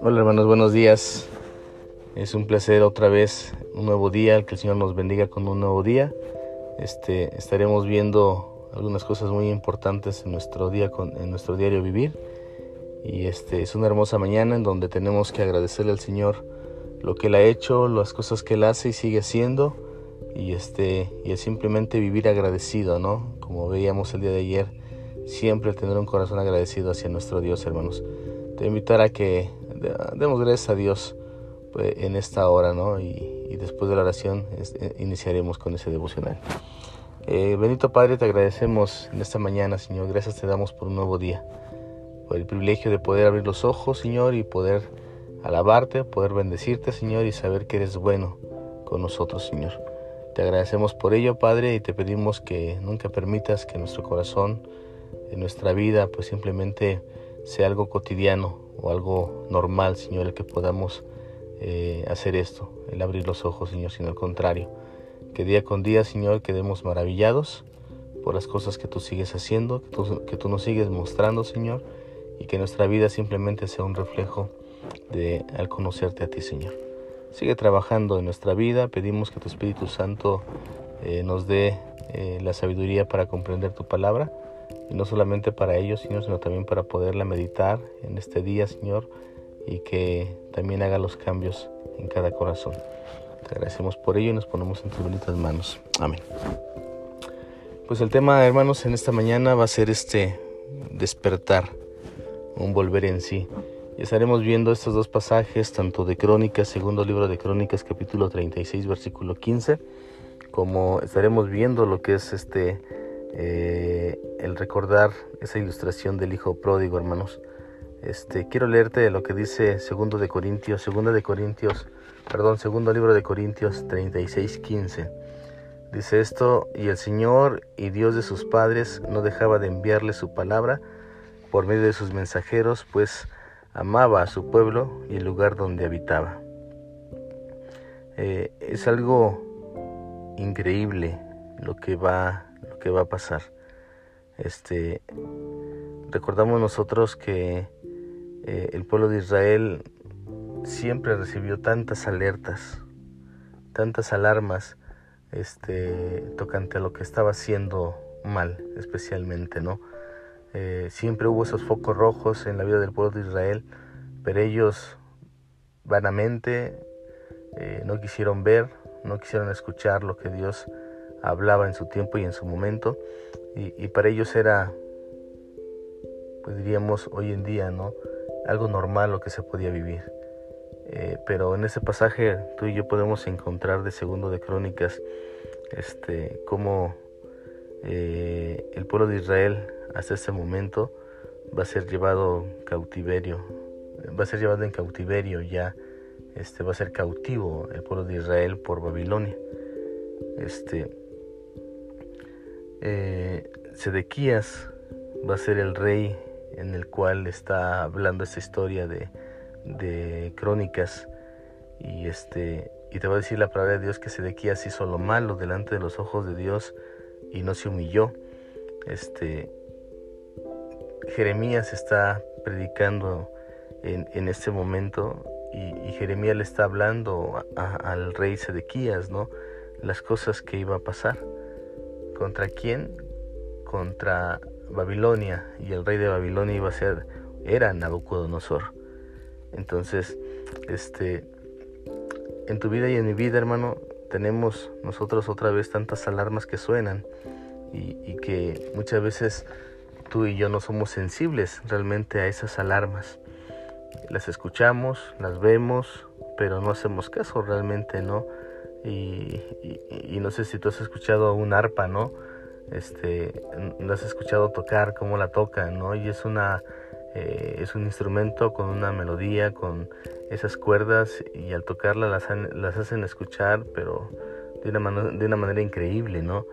Hola hermanos, buenos días. Es un placer otra vez, un nuevo día, que el Señor nos bendiga con un nuevo día. Este, estaremos viendo algunas cosas muy importantes en nuestro día, en nuestro diario vivir. Y este es una hermosa mañana en donde tenemos que agradecerle al Señor lo que Él ha hecho, las cosas que Él hace y sigue haciendo. Y este, y es simplemente vivir agradecido, ¿no? Como veíamos el día de ayer, siempre tener un corazón agradecido hacia nuestro Dios, hermanos. Te invitar a que demos gracias a Dios pues, en esta hora, ¿no? Y, después de la oración eh, iniciaremos con ese devocional. Eh, bendito Padre, te agradecemos en esta mañana, Señor. Gracias te damos por un nuevo día, por el privilegio de poder abrir los ojos, Señor, y poder alabarte, poder bendecirte, Señor, y saber que eres bueno con nosotros, Señor. Te agradecemos por ello, Padre, y te pedimos que nunca permitas que nuestro corazón, en nuestra vida, pues simplemente sea algo cotidiano, o algo normal, Señor, el que podamos eh, hacer esto, el abrir los ojos, Señor, sino al contrario. Que día con día, Señor, quedemos maravillados por las cosas que tú sigues haciendo, que tú, que nos sigues mostrando, Señor, y que nuestra vida simplemente sea un reflejo de al conocerte a ti, Señor. Sigue trabajando en nuestra vida, pedimos que tu Espíritu Santo eh, nos dé eh, la sabiduría para comprender tu palabra y no solamente para ellos, Señor, sino también para poderla meditar en este día, Señor, y que también haga los cambios en cada corazón. Te agradecemos por ello y nos ponemos en tus bonitas manos. Amén. Pues el tema, hermanos, en esta mañana va a ser este despertar, un volver en sí. Y estaremos viendo estos dos pasajes, tanto de Crónicas, segundo libro de Crónicas, capítulo 36, versículo 15, como estaremos viendo lo que es este eh, el recordar esa ilustración del hijo pródigo, hermanos. Este, quiero leerte lo que dice segundo de Corintios, segunda de Corintios, perdón, segundo libro de Corintios 36, 15. Dice esto, y el Señor y Dios de sus padres no dejaba de enviarle su palabra por medio de sus mensajeros, pues amaba a su pueblo y el lugar donde habitaba. Eh, es algo increíble lo que va que va a pasar. Este, recordamos nosotros que eh, el pueblo de Israel siempre recibió tantas alertas, tantas alarmas, este, tocante a lo que estaba haciendo mal, especialmente, ¿no? Eh, siempre hubo esos focos rojos en la vida del pueblo de Israel, pero ellos vanamente eh, no quisieron ver, no quisieron escuchar lo que Dios hablaba en su tiempo y en su momento y, para ellos era pues diríamos hoy en día no algo normal lo que se podía vivir. Eh, pero en ese pasaje tú y yo podemos encontrar de segundo de crónicas este cómo eh, el pueblo de Israel hasta ese momento va a ser llevado cautiverio va a ser llevado en cautiverio ya este va a ser cautivo el pueblo de Israel por Babilonia. Este eh, Sedequías va a ser el rey en el cual está hablando esta historia de, de crónicas y este y te va a decir la palabra de Dios que Sedequías hizo lo malo delante de los ojos de Dios y no se humilló. Este Jeremías está predicando en, en este momento y, Jeremías le está hablando al rey Sedequías, ¿no? Las cosas que iba a pasar. ¿Contra quién? Contra Babilonia. Y el rey de Babilonia iba a ser, era Nabucodonosor. Entonces, este, en tu vida y en mi vida, hermano, tenemos nosotros otra vez tantas alarmas que suenan y, y que muchas veces tú y yo no somos sensibles realmente a esas alarmas. Las escuchamos, las vemos, pero no hacemos caso realmente, ¿no? Y, no sé si tú has escuchado un arpa, ¿no? Este, has escuchado tocar, cómo la tocan, ¿no? Y es una, eh, es un instrumento con una melodía, con esas cuerdas y al tocarla las, las hacen escuchar, pero de una, de una manera increíble, ¿no?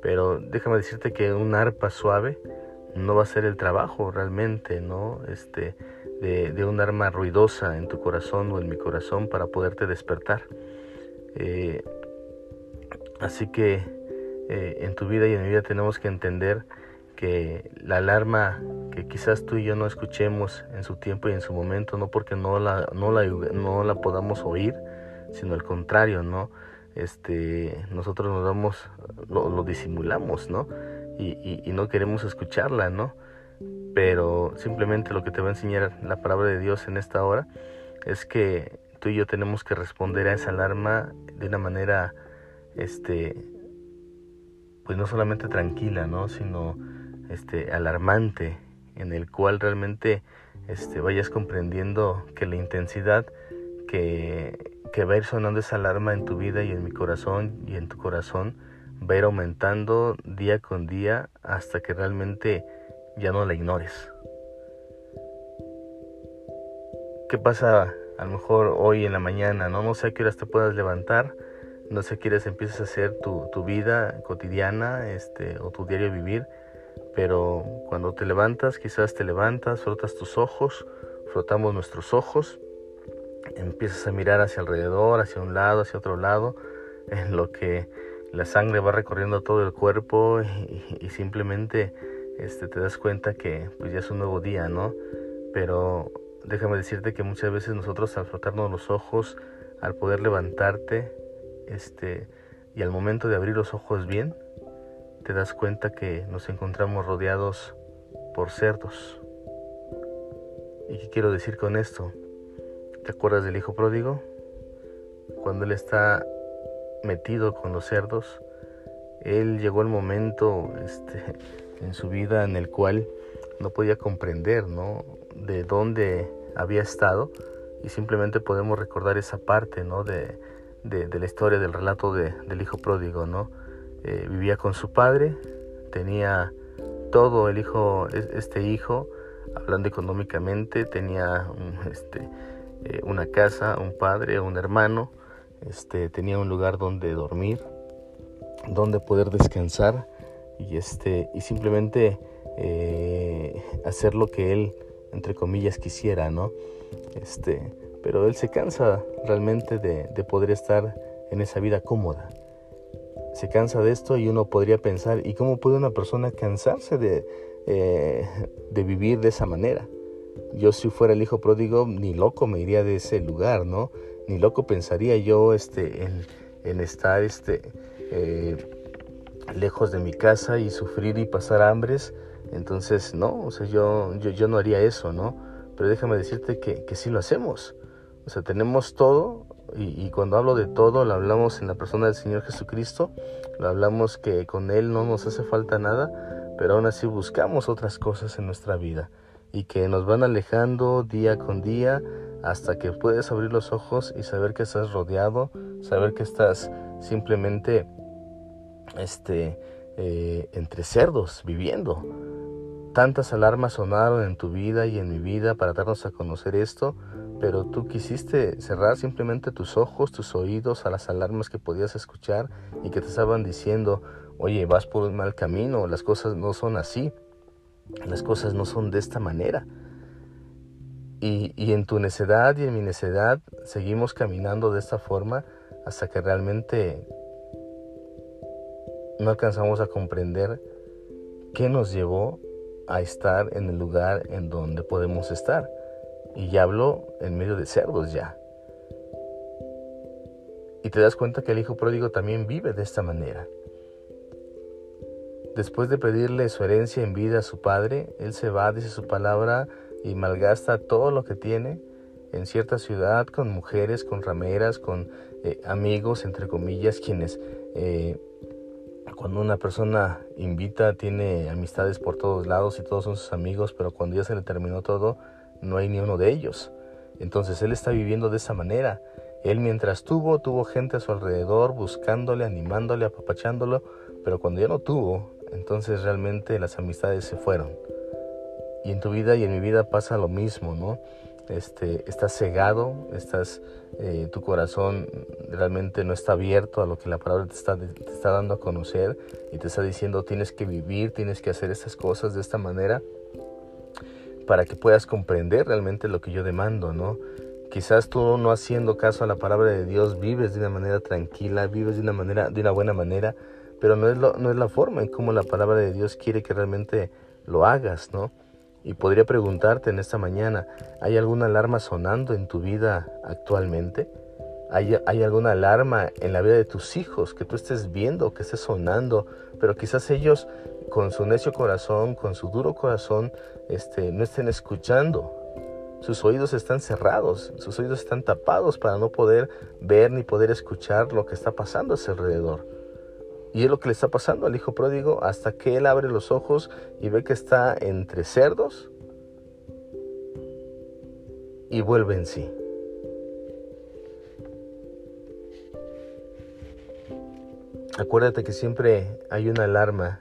Pero déjame decirte que un arpa suave no va a ser el trabajo realmente, ¿no? Este, de, de un arma ruidosa en tu corazón o en mi corazón para poderte despertar. Eh, así que eh, en tu vida y en mi vida tenemos que entender que la alarma que quizás tú y yo no escuchemos en su tiempo y en su momento, no porque no la, no la, no la podamos oír, sino al contrario, ¿no? Este, nosotros nos damos, lo, disimulamos, ¿no? Y, y, no queremos escucharla, ¿no? Pero simplemente lo que te va a enseñar la palabra de Dios en esta hora es que tú y yo tenemos que responder a esa alarma de una manera, este, pues no solamente tranquila, ¿no? Sino este, alarmante en el cual realmente este, vayas comprendiendo que la intensidad que, que va a ir sonando esa alarma en tu vida y en mi corazón y en tu corazón va a ir aumentando día con día hasta que realmente ya no la ignores. ¿Qué pasa a lo mejor hoy en la mañana? No, no sé a qué horas te puedas levantar, no sé a qué horas empiezas a hacer tu, tu vida cotidiana este, o tu diario vivir pero cuando te levantas, quizás te levantas, frotas tus ojos, frotamos nuestros ojos, empiezas a mirar hacia alrededor, hacia un lado, hacia otro lado, en lo que la sangre va recorriendo todo el cuerpo y, simplemente este, te das cuenta que pues ya es un nuevo día, ¿no? Pero déjame decirte que muchas veces nosotros al frotarnos los ojos, al poder levantarte, este, y al momento de abrir los ojos bien, te das cuenta que nos encontramos rodeados por cerdos. ¿Y qué quiero decir con esto? ¿Te acuerdas del hijo pródigo? Cuando él está metido con los cerdos, él llegó el momento este, en su vida en el cual no podía comprender ¿no? de dónde había estado y simplemente podemos recordar esa parte ¿no? de, de, la historia del relato de, del hijo pródigo, ¿no? Eh, vivía con su padre, tenía todo el hijo, este hijo, hablando económicamente, tenía este, eh, una casa, un padre, un hermano, este, tenía un lugar donde dormir, donde poder descansar y, este, y simplemente eh, hacer lo que él, entre comillas, quisiera, ¿no? Este, pero él se cansa realmente de, de poder estar en esa vida cómoda se cansa de esto y uno podría pensar, ¿y cómo puede una persona cansarse de, eh, de vivir de esa manera? Yo si fuera el hijo pródigo, ni loco me iría de ese lugar, ¿no? Ni loco pensaría yo este, en, en estar este, eh, lejos de mi casa y sufrir y pasar hambres. Entonces, no, o sea, yo, yo, yo no haría eso, ¿no? Pero déjame decirte que, que sí lo hacemos. O sea, tenemos todo y, cuando hablo de todo, lo hablamos en la persona del Señor Jesucristo, lo hablamos que con Él no nos hace falta nada, pero aún así buscamos otras cosas en nuestra vida y que nos van alejando día con día hasta que puedes abrir los ojos y saber que estás rodeado, saber que estás simplemente este, eh, entre cerdos viviendo. Tantas alarmas sonaron en tu vida y en mi vida para darnos a conocer esto, pero tú quisiste cerrar simplemente tus ojos, tus oídos a las alarmas que podías escuchar y que te estaban diciendo, oye, vas por un mal camino, las cosas no son así, las cosas no son de esta manera. Y, en tu necedad y en mi necedad seguimos caminando de esta forma hasta que realmente no alcanzamos a comprender qué nos llevó a estar en el lugar en donde podemos estar. Y ya hablo en medio de cerdos ya. Y te das cuenta que el hijo pródigo también vive de esta manera. Después de pedirle su herencia en vida a su padre, él se va, dice su palabra, y malgasta todo lo que tiene en cierta ciudad con mujeres, con rameras, con eh, amigos, entre comillas, quienes eh, cuando una persona invita tiene amistades por todos lados y todos son sus amigos, pero cuando ya se le terminó todo, no hay ni uno de ellos. Entonces él está viviendo de esa manera. Él mientras tuvo, tuvo gente a su alrededor buscándole, animándole, apapachándolo, pero cuando ya no tuvo, entonces realmente las amistades se fueron. Y en tu vida y en mi vida pasa lo mismo, ¿no? Este, estás cegado, estás, eh, tu corazón realmente no está abierto a lo que la palabra te está, te está dando a conocer y te está diciendo tienes que vivir, tienes que hacer estas cosas de esta manera para que puedas comprender realmente lo que yo demando, ¿no? Quizás tú no haciendo caso a la palabra de Dios vives de una manera tranquila, vives de una manera, de una buena manera, pero no es, no es la forma en cómo la palabra de Dios quiere que realmente lo hagas, ¿no? Y podría preguntarte en esta mañana, ¿hay alguna alarma sonando en tu vida actualmente? ¿Hay, ¿Hay, alguna alarma en la vida de tus hijos que tú estés viendo, que esté sonando, pero quizás ellos con su necio corazón, con su duro corazón, este, no estén escuchando? Sus oídos están cerrados, sus oídos están tapados para no poder ver ni poder escuchar lo que está pasando a su alrededor. Y es lo que le está pasando al hijo pródigo hasta que él abre los ojos y ve que está entre cerdos y vuelve en sí. Acuérdate que siempre hay una alarma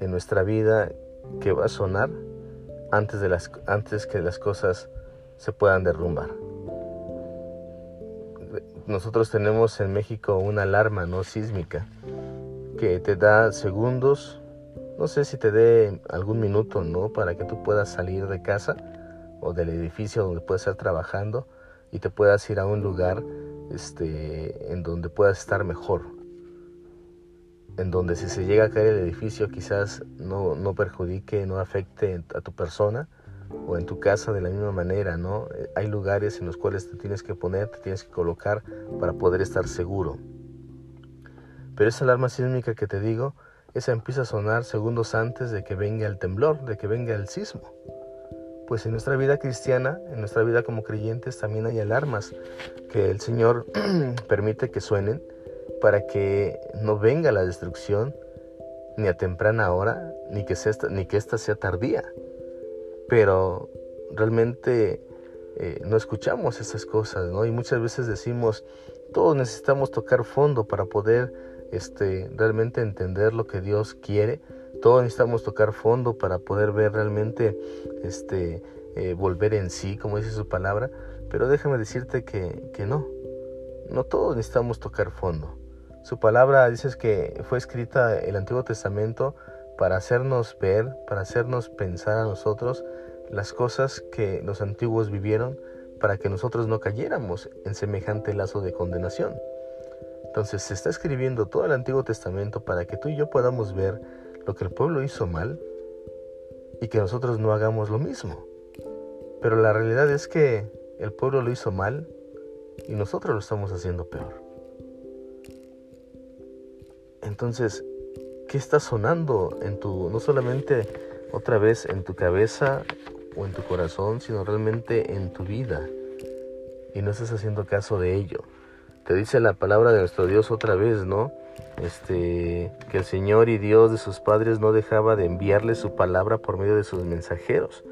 en nuestra vida que va a sonar antes, de las, antes que las cosas se puedan derrumbar. Nosotros tenemos en México una alarma no sísmica que te da segundos, no sé si te dé algún minuto, ¿no? Para que tú puedas salir de casa o del edificio donde puedes estar trabajando y te puedas ir a un lugar este, en donde puedas estar mejor. En donde si se llega a caer el edificio quizás no, no perjudique, no afecte a tu persona o en tu casa de la misma manera, ¿no? Hay lugares en los cuales te tienes que poner, te tienes que colocar para poder estar seguro. Pero esa alarma sísmica que te digo, esa empieza a sonar segundos antes de que venga el temblor, de que venga el sismo. Pues en nuestra vida cristiana, en nuestra vida como creyentes, también hay alarmas que el Señor permite que suenen para que no venga la destrucción ni a temprana hora, ni que, sea, ni que esta sea tardía. Pero realmente eh, no escuchamos esas cosas, ¿no? Y muchas veces decimos, todos necesitamos tocar fondo para poder este, realmente entender lo que Dios quiere. Todos necesitamos tocar fondo para poder ver realmente, este, eh, volver en sí, como dice su palabra. Pero déjame decirte que, que no, no todos necesitamos tocar fondo. Su palabra dice que fue escrita el Antiguo Testamento para hacernos ver, para hacernos pensar a nosotros las cosas que los antiguos vivieron, para que nosotros no cayéramos en semejante lazo de condenación. Entonces se está escribiendo todo el Antiguo Testamento para que tú y yo podamos ver lo que el pueblo hizo mal y que nosotros no hagamos lo mismo. Pero la realidad es que el pueblo lo hizo mal y nosotros lo estamos haciendo peor. Entonces, ¿qué está sonando en tu, no solamente otra vez en tu cabeza o en tu corazón, sino realmente en tu vida? Y no estás haciendo caso de ello te dice la palabra de nuestro Dios otra vez, ¿no? Este, que el Señor y Dios de sus padres no dejaba de enviarle su palabra por medio de sus mensajeros.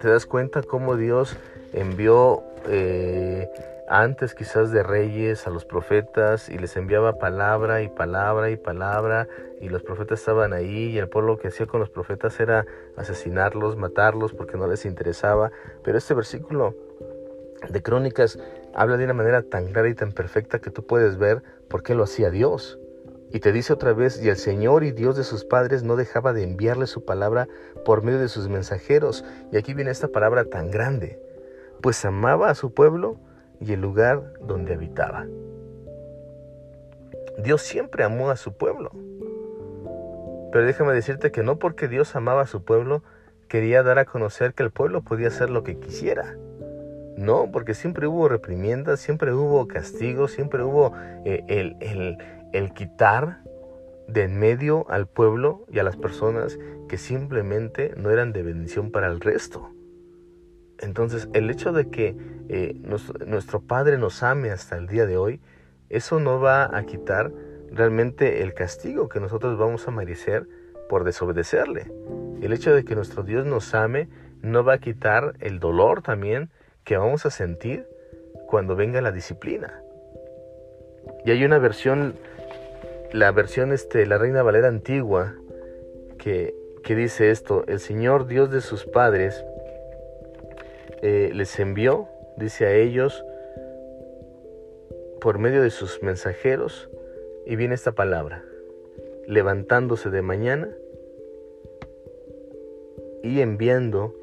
¿Te das cuenta cómo Dios envió eh, antes quizás de reyes a los profetas y les enviaba palabra y palabra y palabra y los profetas estaban ahí y el pueblo que hacía con los profetas era asesinarlos, matarlos porque no les interesaba. Pero este versículo de Crónicas habla de una manera tan clara y tan perfecta que tú puedes ver por qué lo hacía Dios. Y te dice otra vez, y el Señor y Dios de sus padres no dejaba de enviarle su palabra por medio de sus mensajeros. Y aquí viene esta palabra tan grande, pues amaba a su pueblo y el lugar donde habitaba. Dios siempre amó a su pueblo. Pero déjame decirte que no porque Dios amaba a su pueblo, quería dar a conocer que el pueblo podía hacer lo que quisiera. No, porque siempre hubo reprimiendas, siempre hubo castigos, siempre hubo eh, el, el quitar de en medio al pueblo y a las personas que simplemente no eran de bendición para el resto. Entonces, el hecho de que eh, nuestro, Padre nos ame hasta el día de hoy, eso no va a quitar realmente el castigo que nosotros vamos a merecer por desobedecerle. El hecho de que nuestro Dios nos ame no va a quitar el dolor también que vamos a sentir cuando venga la disciplina. Y hay una versión, la versión este, la Reina Valera antigua, que, que dice esto, el Señor Dios de sus padres eh, les envió, dice a ellos, por medio de sus mensajeros, y viene esta palabra, levantándose de mañana y enviando,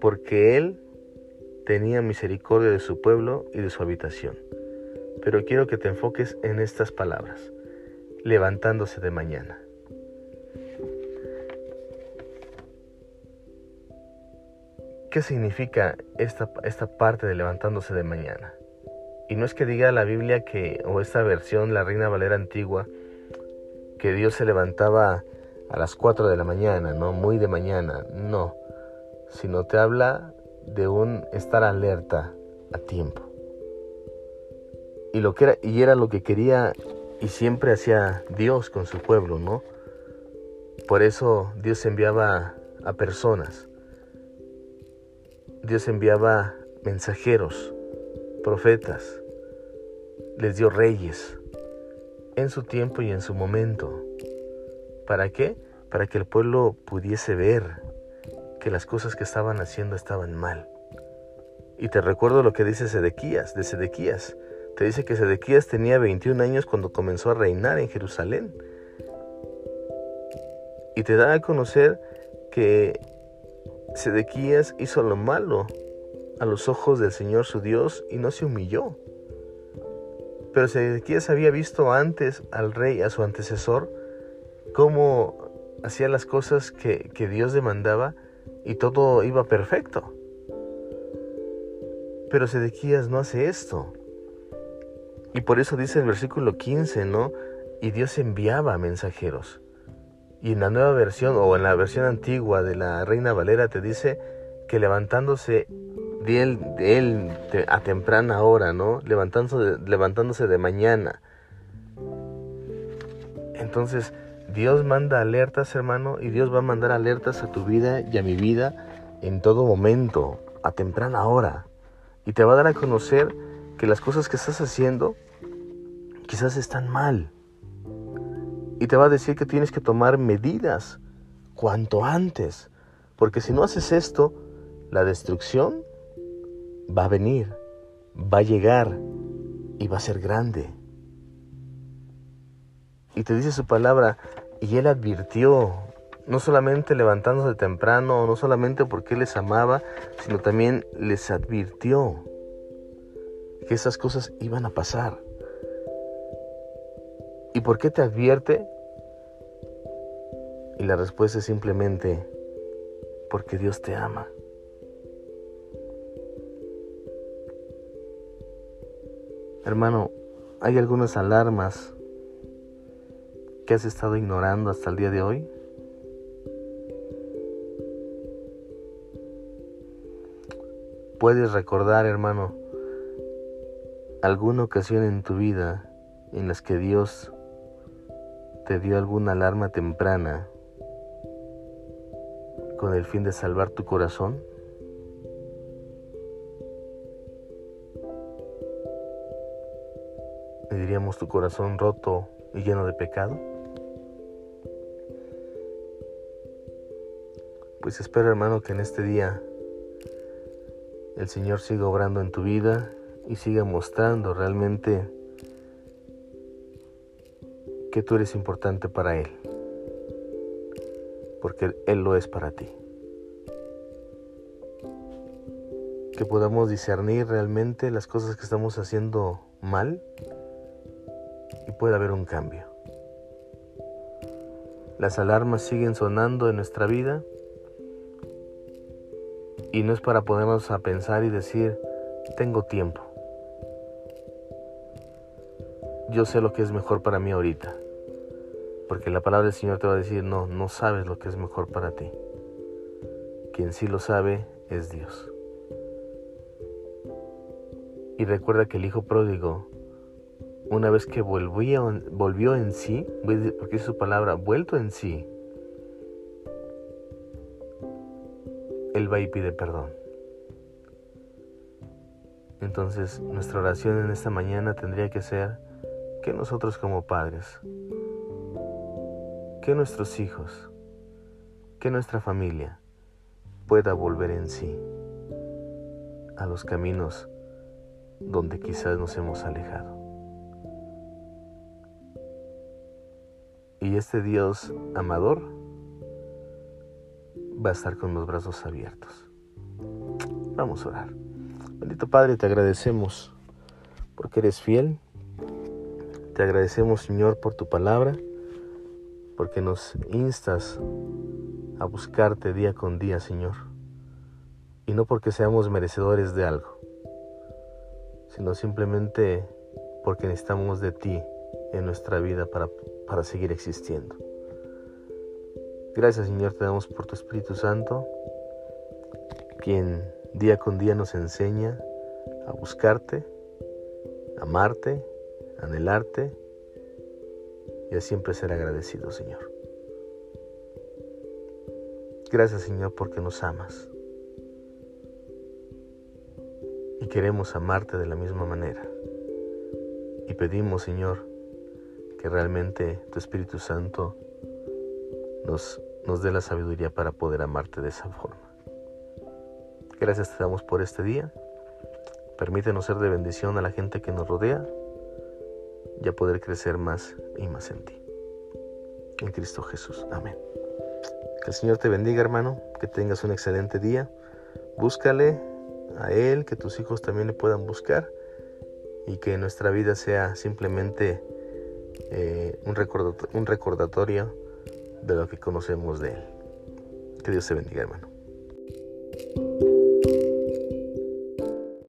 porque Él tenía misericordia de su pueblo y de su habitación. Pero quiero que te enfoques en estas palabras. levantándose de mañana. ¿Qué significa esta, esta parte de levantándose de mañana? Y no es que diga la Biblia que, o esta versión, la Reina Valera antigua, que Dios se levantaba a las 4 de la mañana, no muy de mañana, no, sino te habla de un estar alerta a tiempo. Y lo que era y era lo que quería y siempre hacía Dios con su pueblo, ¿no? Por eso Dios enviaba a personas. Dios enviaba mensajeros, profetas. Les dio reyes en su tiempo y en su momento. ¿Para qué? Para que el pueblo pudiese ver que las cosas que estaban haciendo estaban mal. Y te recuerdo lo que dice Sedequías, de Sedequías. Te dice que Sedequías tenía 21 años cuando comenzó a reinar en Jerusalén. Y te da a conocer que Sedequías hizo lo malo a los ojos del Señor su Dios y no se humilló. Pero Sedequías había visto antes al rey, a su antecesor, cómo hacía las cosas que, que Dios demandaba y todo iba perfecto. Pero Sedequías no hace esto. Y por eso dice el versículo 15, ¿no? Y Dios enviaba mensajeros. Y en la nueva versión o en la versión antigua de la Reina Valera te dice que levantándose de él, a temprana hora, ¿no? Levantándose de mañana. Entonces, Dios manda alertas, hermano, y Dios va a mandar alertas a tu vida y a mi vida en todo momento, a temprana hora. Y te va a dar a conocer que las cosas que estás haciendo quizás están mal. Y te va a decir que tienes que tomar medidas cuanto antes. Porque si no haces esto, la destrucción va a venir, va a llegar y va a ser grande. Y te dice su palabra, y él advirtió, no solamente levantándose temprano, no solamente porque les amaba, sino también les advirtió que esas cosas iban a pasar. ¿Y por qué te advierte? Y la respuesta es simplemente porque Dios te ama. Hermano, hay algunas alarmas que has estado ignorando hasta el día de hoy. Puedes recordar, hermano, alguna ocasión en tu vida en las que Dios te dio alguna alarma temprana con el fin de salvar tu corazón? diríamos tu corazón roto y lleno de pecado? Pues espero hermano que en este día el Señor siga obrando en tu vida y siga mostrando realmente que tú eres importante para Él, porque Él lo es para ti. Que podamos discernir realmente las cosas que estamos haciendo mal y puede haber un cambio. Las alarmas siguen sonando en nuestra vida y no es para ponernos a pensar y decir, tengo tiempo. yo sé lo que es mejor para mí ahorita. Porque la palabra del Señor te va a decir, no, no sabes lo que es mejor para ti. Quien sí lo sabe es Dios. Y recuerda que el Hijo pródigo, una vez que volvió, volvió en sí, porque es su palabra, vuelto en sí, Él va y pide perdón. Entonces nuestra oración en esta mañana tendría que ser, que nosotros como padres, que nuestros hijos, que nuestra familia pueda volver en sí a los caminos donde quizás nos hemos alejado. Y este Dios amador va a estar con los brazos abiertos. Vamos a orar. Bendito Padre, te agradecemos porque eres fiel Te agradecemos, Señor, por tu palabra, porque nos instas a buscarte día con día, Señor. Y no porque seamos merecedores de algo, sino simplemente porque necesitamos de ti en nuestra vida para, para seguir existiendo. Gracias Señor te damos por tu Espíritu Santo, quien día con día nos enseña a buscarte, amarte, anhelarte y a siempre ser agradecido, Señor. Gracias, Señor, porque nos amas. Y queremos amarte de la misma manera. Y pedimos, Señor, que realmente tu Espíritu Santo nos, dé la sabiduría para poder amarte de esa forma. Gracias te damos por este día. Permítenos ser de bendición a la gente que nos rodea y a poder crecer más y más en ti. En Cristo Jesús. Amén. Que el Señor te bendiga, hermano. Que tengas un excelente día. Búscale a Él, que tus hijos también le puedan buscar y que nuestra vida sea simplemente eh, un recordatorio de lo que conocemos de Él. Que Dios te bendiga, hermano.